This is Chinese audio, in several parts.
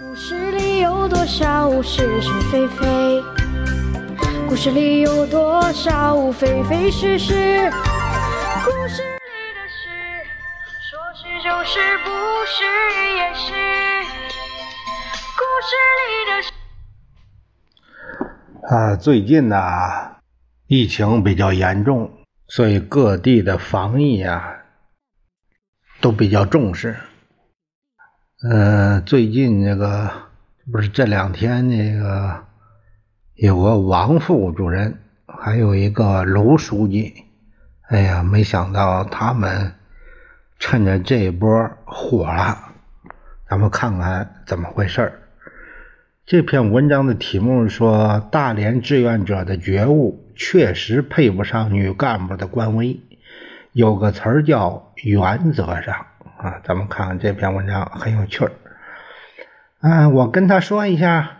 故事里有多少是是非非？故事里有多少非非是是？故事里的事，说是就是，不是也是。故事里的事。啊，最近呢，疫情比较严重，所以各地的防疫啊都比较重视。呃，最近这个不是这两天那个有个王副主任，还有一个卢书记，哎呀，没想到他们趁着这一波火了，咱们看看怎么回事儿。这篇文章的题目说：“大连志愿者的觉悟确实配不上女干部的官威。”有个词儿叫“原则上”。啊，咱们看看这篇文章很有趣儿。嗯，我跟他说一下，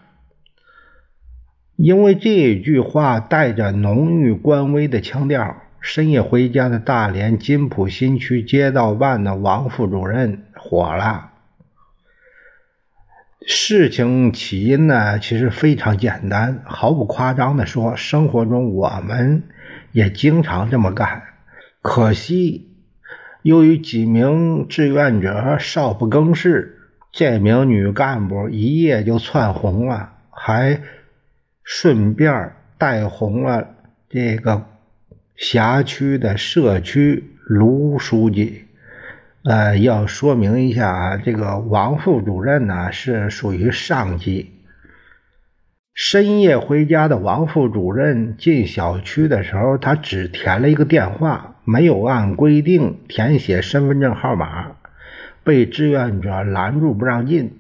因为这句话带着浓郁官威的腔调。深夜回家的大连金浦新区街道办的王副主任火了。事情起因呢，其实非常简单，毫不夸张的说，生活中我们也经常这么干，可惜。由于几名志愿者少不更事，这名女干部一夜就窜红了，还顺便带红了这个辖区的社区卢书记。呃，要说明一下啊，这个王副主任呢是属于上级。深夜回家的王副主任进小区的时候，他只填了一个电话，没有按规定填写身份证号码，被志愿者拦住不让进。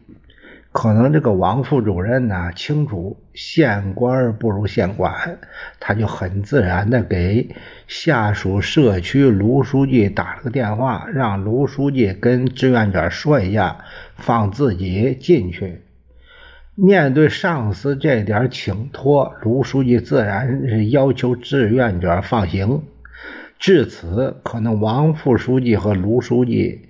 可能这个王副主任呢清楚县官不如县管，他就很自然的给下属社区卢书记打了个电话，让卢书记跟志愿者说一下，放自己进去。面对上司这点请托，卢书记自然是要求志愿者放行。至此，可能王副书记和卢书记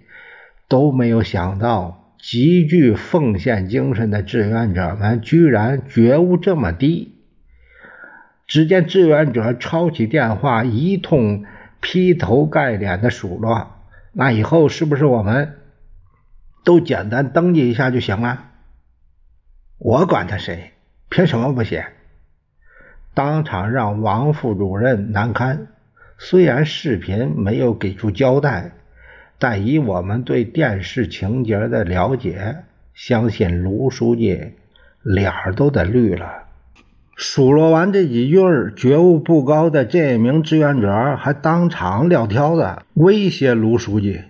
都没有想到，极具奉献精神的志愿者们居然觉悟这么低。只见志愿者抄起电话，一通劈头盖脸的数落：“那以后是不是我们都简单登记一下就行了？”我管他谁，凭什么不写？当场让王副主任难堪。虽然视频没有给出交代，但以我们对电视情节的了解，相信卢书记脸儿都得绿了。数落完这几句儿，觉悟不高的这名志愿者还当场撂挑子，威胁卢书记：“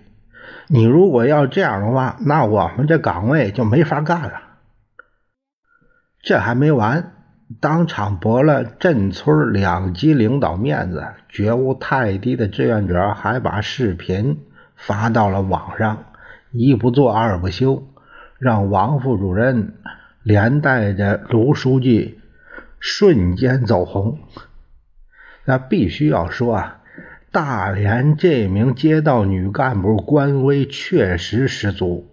你如果要这样的话，那我们这岗位就没法干了。”这还没完，当场驳了镇村两级领导面子，觉悟太低的志愿者还把视频发到了网上，一不做二不休，让王副主任连带着卢书记瞬间走红。那必须要说啊，大连这名街道女干部官威确实十足。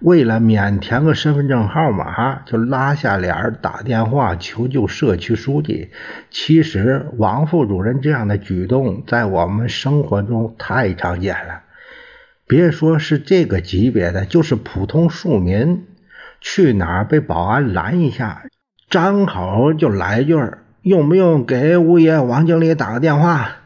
为了免填个身份证号码，就拉下脸打电话求救社区书记。其实王副主任这样的举动在我们生活中太常见了。别说是这个级别的，就是普通庶民，去哪儿被保安拦一下，张口就来句“用不用给物业王经理打个电话？”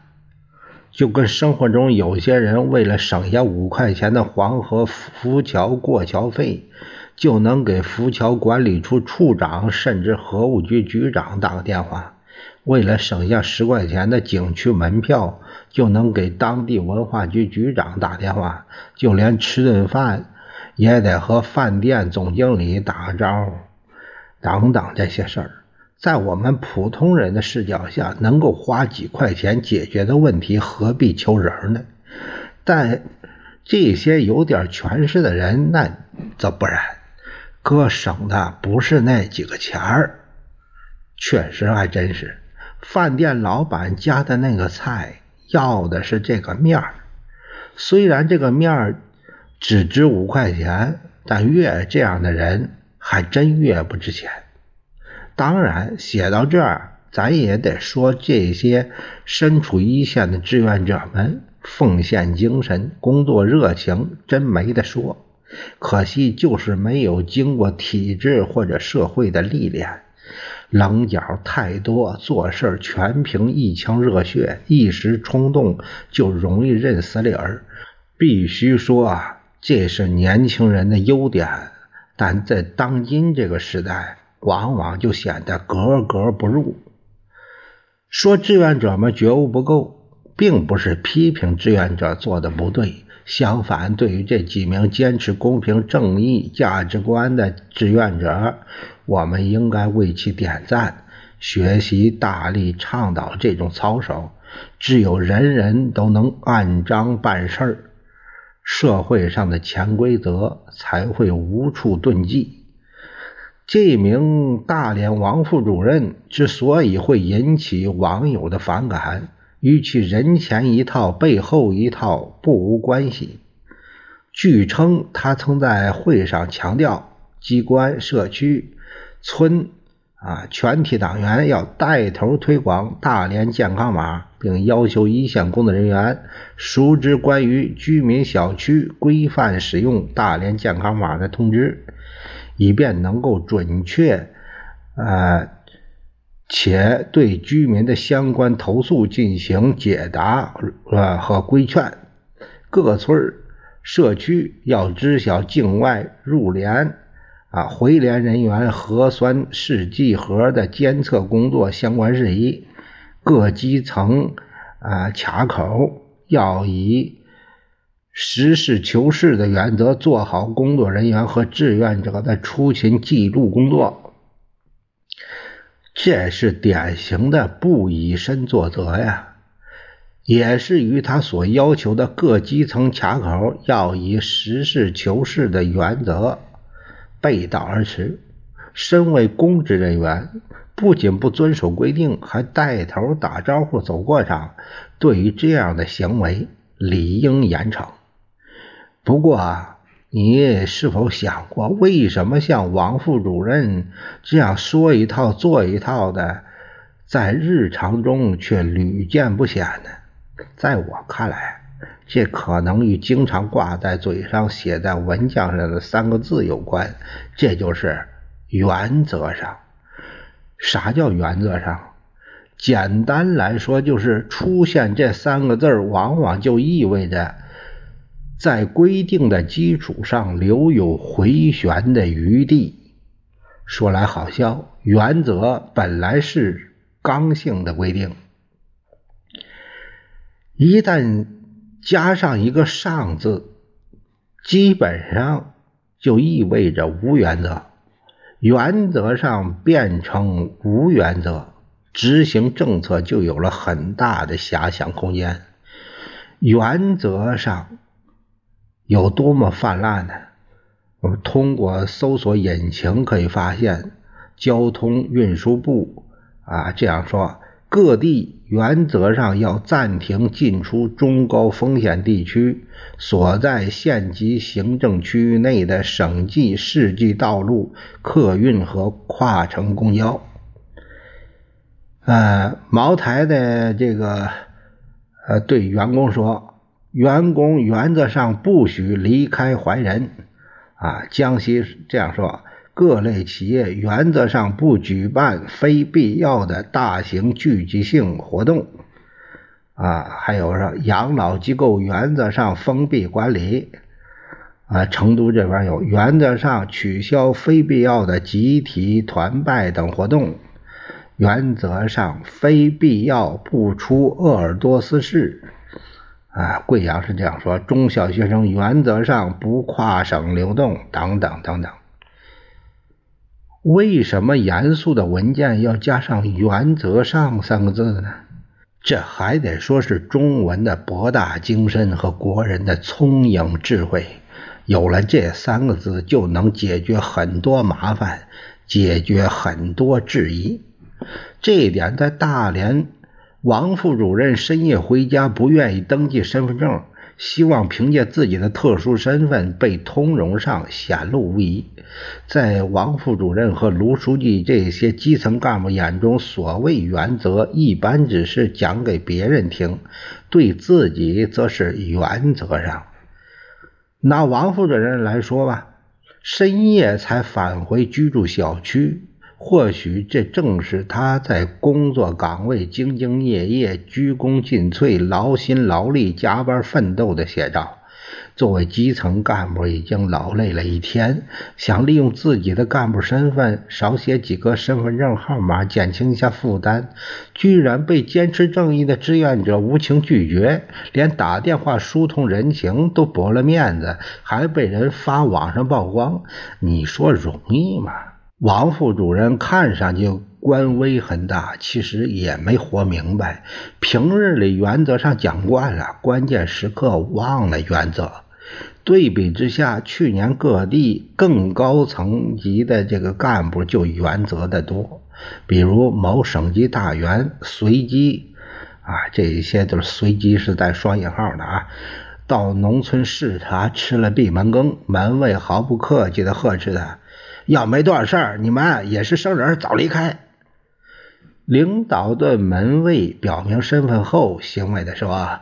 就跟生活中有些人为了省下五块钱的黄河浮桥过桥费，就能给浮桥管理处处长甚至河务局局长打个电话；为了省下十块钱的景区门票，就能给当地文化局局长打电话；就连吃顿饭，也得和饭店总经理打个招呼，等等这些事儿。在我们普通人的视角下，能够花几块钱解决的问题，何必求人呢？但这些有点权势的人，那则不然。哥省的不是那几个钱儿，确实还真是。饭店老板家的那个菜，要的是这个面儿。虽然这个面儿只值五块钱，但越这样的人。还真越不值钱。当然，写到这儿，咱也得说这些身处一线的志愿者们奉献精神、工作热情，真没得说。可惜就是没有经过体制或者社会的历练，棱角太多，做事全凭一腔热血，一时冲动就容易认死理儿。必须说啊，这是年轻人的优点，但在当今这个时代，往往就显得格格不入。说志愿者们觉悟不够，并不是批评志愿者做的不对，相反，对于这几名坚持公平正义价值观的志愿者，我们应该为其点赞，学习大力倡导这种操守。只有人人都能按章办事儿。社会上的潜规则才会无处遁迹。这名大连王副主任之所以会引起网友的反感，与其人前一套背后一套不无关系。据称，他曾在会上强调，机关、社区、村。啊！全体党员要带头推广大连健康码，并要求一线工作人员熟知关于居民小区规范使用大连健康码的通知，以便能够准确呃且对居民的相关投诉进行解答呃和规劝。各村社区要知晓境外入联。啊，回联人员核酸试剂盒的监测工作相关事宜，各基层啊卡口要以实事求是的原则做好工作人员和志愿者的出勤记录工作。这是典型的不以身作则呀，也是与他所要求的各基层卡口要以实事求是的原则。背道而驰，身为公职人员，不仅不遵守规定，还带头打招呼走过场。对于这样的行为，理应严惩。不过啊，你是否想过，为什么像王副主任这样说一套做一套的，在日常中却屡见不鲜呢？在我看来，这可能与经常挂在嘴上、写在文件上的三个字有关，这就是原则上。啥叫原则上？简单来说，就是出现这三个字往往就意味着在规定的基础上留有回旋的余地。说来好笑，原则本来是刚性的规定，一旦。加上一个“上”字，基本上就意味着无原则。原则上变成无原则，执行政策就有了很大的遐想空间。原则上有多么泛滥呢？我们通过搜索引擎可以发现，交通运输部啊这样说。各地原则上要暂停进出中高风险地区所在县级行政区域内的省际、市际道路客运和跨城公交。呃，茅台的这个呃对员工说，员工原则上不许离开怀仁。啊，江西这样说。各类企业原则上不举办非必要的大型聚集性活动，啊，还有说养老机构原则上封闭管理，啊，成都这边有原则上取消非必要的集体团拜等活动，原则上非必要不出鄂尔多斯市，啊，贵阳是这样说，中小学生原则上不跨省流动，等等等等。为什么严肃的文件要加上“原则上”三个字呢？这还得说是中文的博大精深和国人的聪颖智慧。有了这三个字，就能解决很多麻烦，解决很多质疑。这一点在大连王副主任深夜回家不愿意登记身份证，希望凭借自己的特殊身份被通融上显露无遗。在王副主任和卢书记这些基层干部眼中，所谓原则一般只是讲给别人听，对自己则是原则上。拿王副主任来说吧，深夜才返回居住小区。或许这正是他在工作岗位兢兢业业、鞠躬尽瘁、劳心劳力、加班奋斗的写照。作为基层干部，已经劳累了一天，想利用自己的干部身份少写几个身份证号码，减轻一下负担，居然被坚持正义的志愿者无情拒绝，连打电话疏通人情都驳了面子，还被人发网上曝光，你说容易吗？王副主任看上去官威很大，其实也没活明白。平日里原则上讲惯了，关键时刻忘了原则。对比之下，去年各地更高层级的这个干部就原则的多。比如某省级大员随机啊，这一些都是随机是带双引号的啊，到农村视察吃了闭门羹，门卫毫不客气的呵斥他。要没多少事儿，你们也是生人，早离开。领导对门卫表明身份后，欣慰的说：“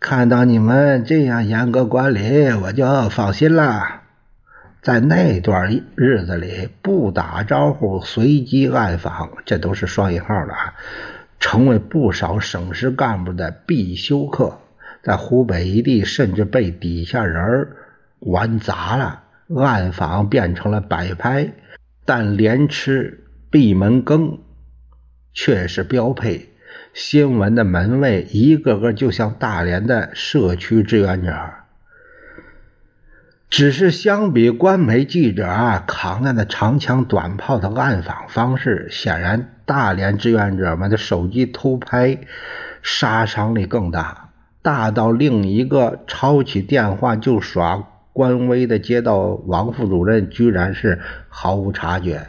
看到你们这样严格管理，我就放心了。”在那段日子里，不打招呼、随机暗访，这都是双引号的啊，成为不少省市干部的必修课。在湖北一地，甚至被底下人玩砸了。暗访变成了摆拍，但连吃闭门羹却是标配。新闻的门卫一个个就像大连的社区志愿者，只是相比官媒记者啊扛着的长枪短炮的暗访方式，显然大连志愿者们的手机偷拍杀伤力更大，大到另一个抄起电话就耍。官微的接到王副主任居然是毫无察觉，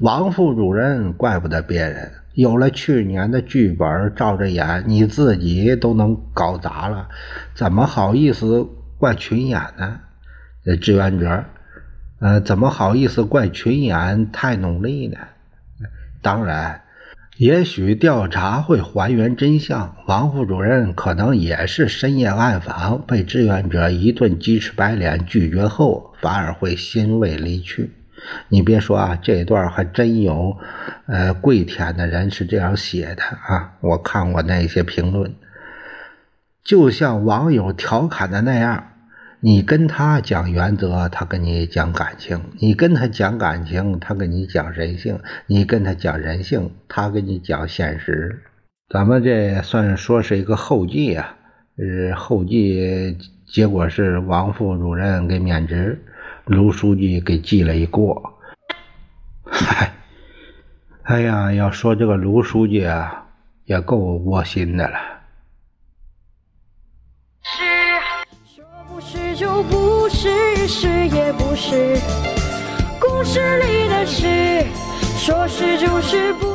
王副主任怪不得别人，有了去年的剧本照着演，你自己都能搞砸了，怎么好意思怪群演呢？志愿者，呃，怎么好意思怪群演太努力呢？当然。也许调查会还原真相，王副主任可能也是深夜暗访，被志愿者一顿鸡翅白脸拒绝后，反而会欣慰离去。你别说啊，这段还真有，呃，跪舔的人是这样写的啊，我看过那些评论，就像网友调侃的那样。你跟他讲原则，他跟你讲感情；你跟他讲感情，他跟你讲人性；你跟他讲人性，他跟你讲现实。咱们这算说是一个后继啊，呃，后继结果是王副主任给免职，卢书记给记了一过。嗨，哎呀，要说这个卢书记啊，也够窝心的了。是，是也不是。故事里的事，说是就是不。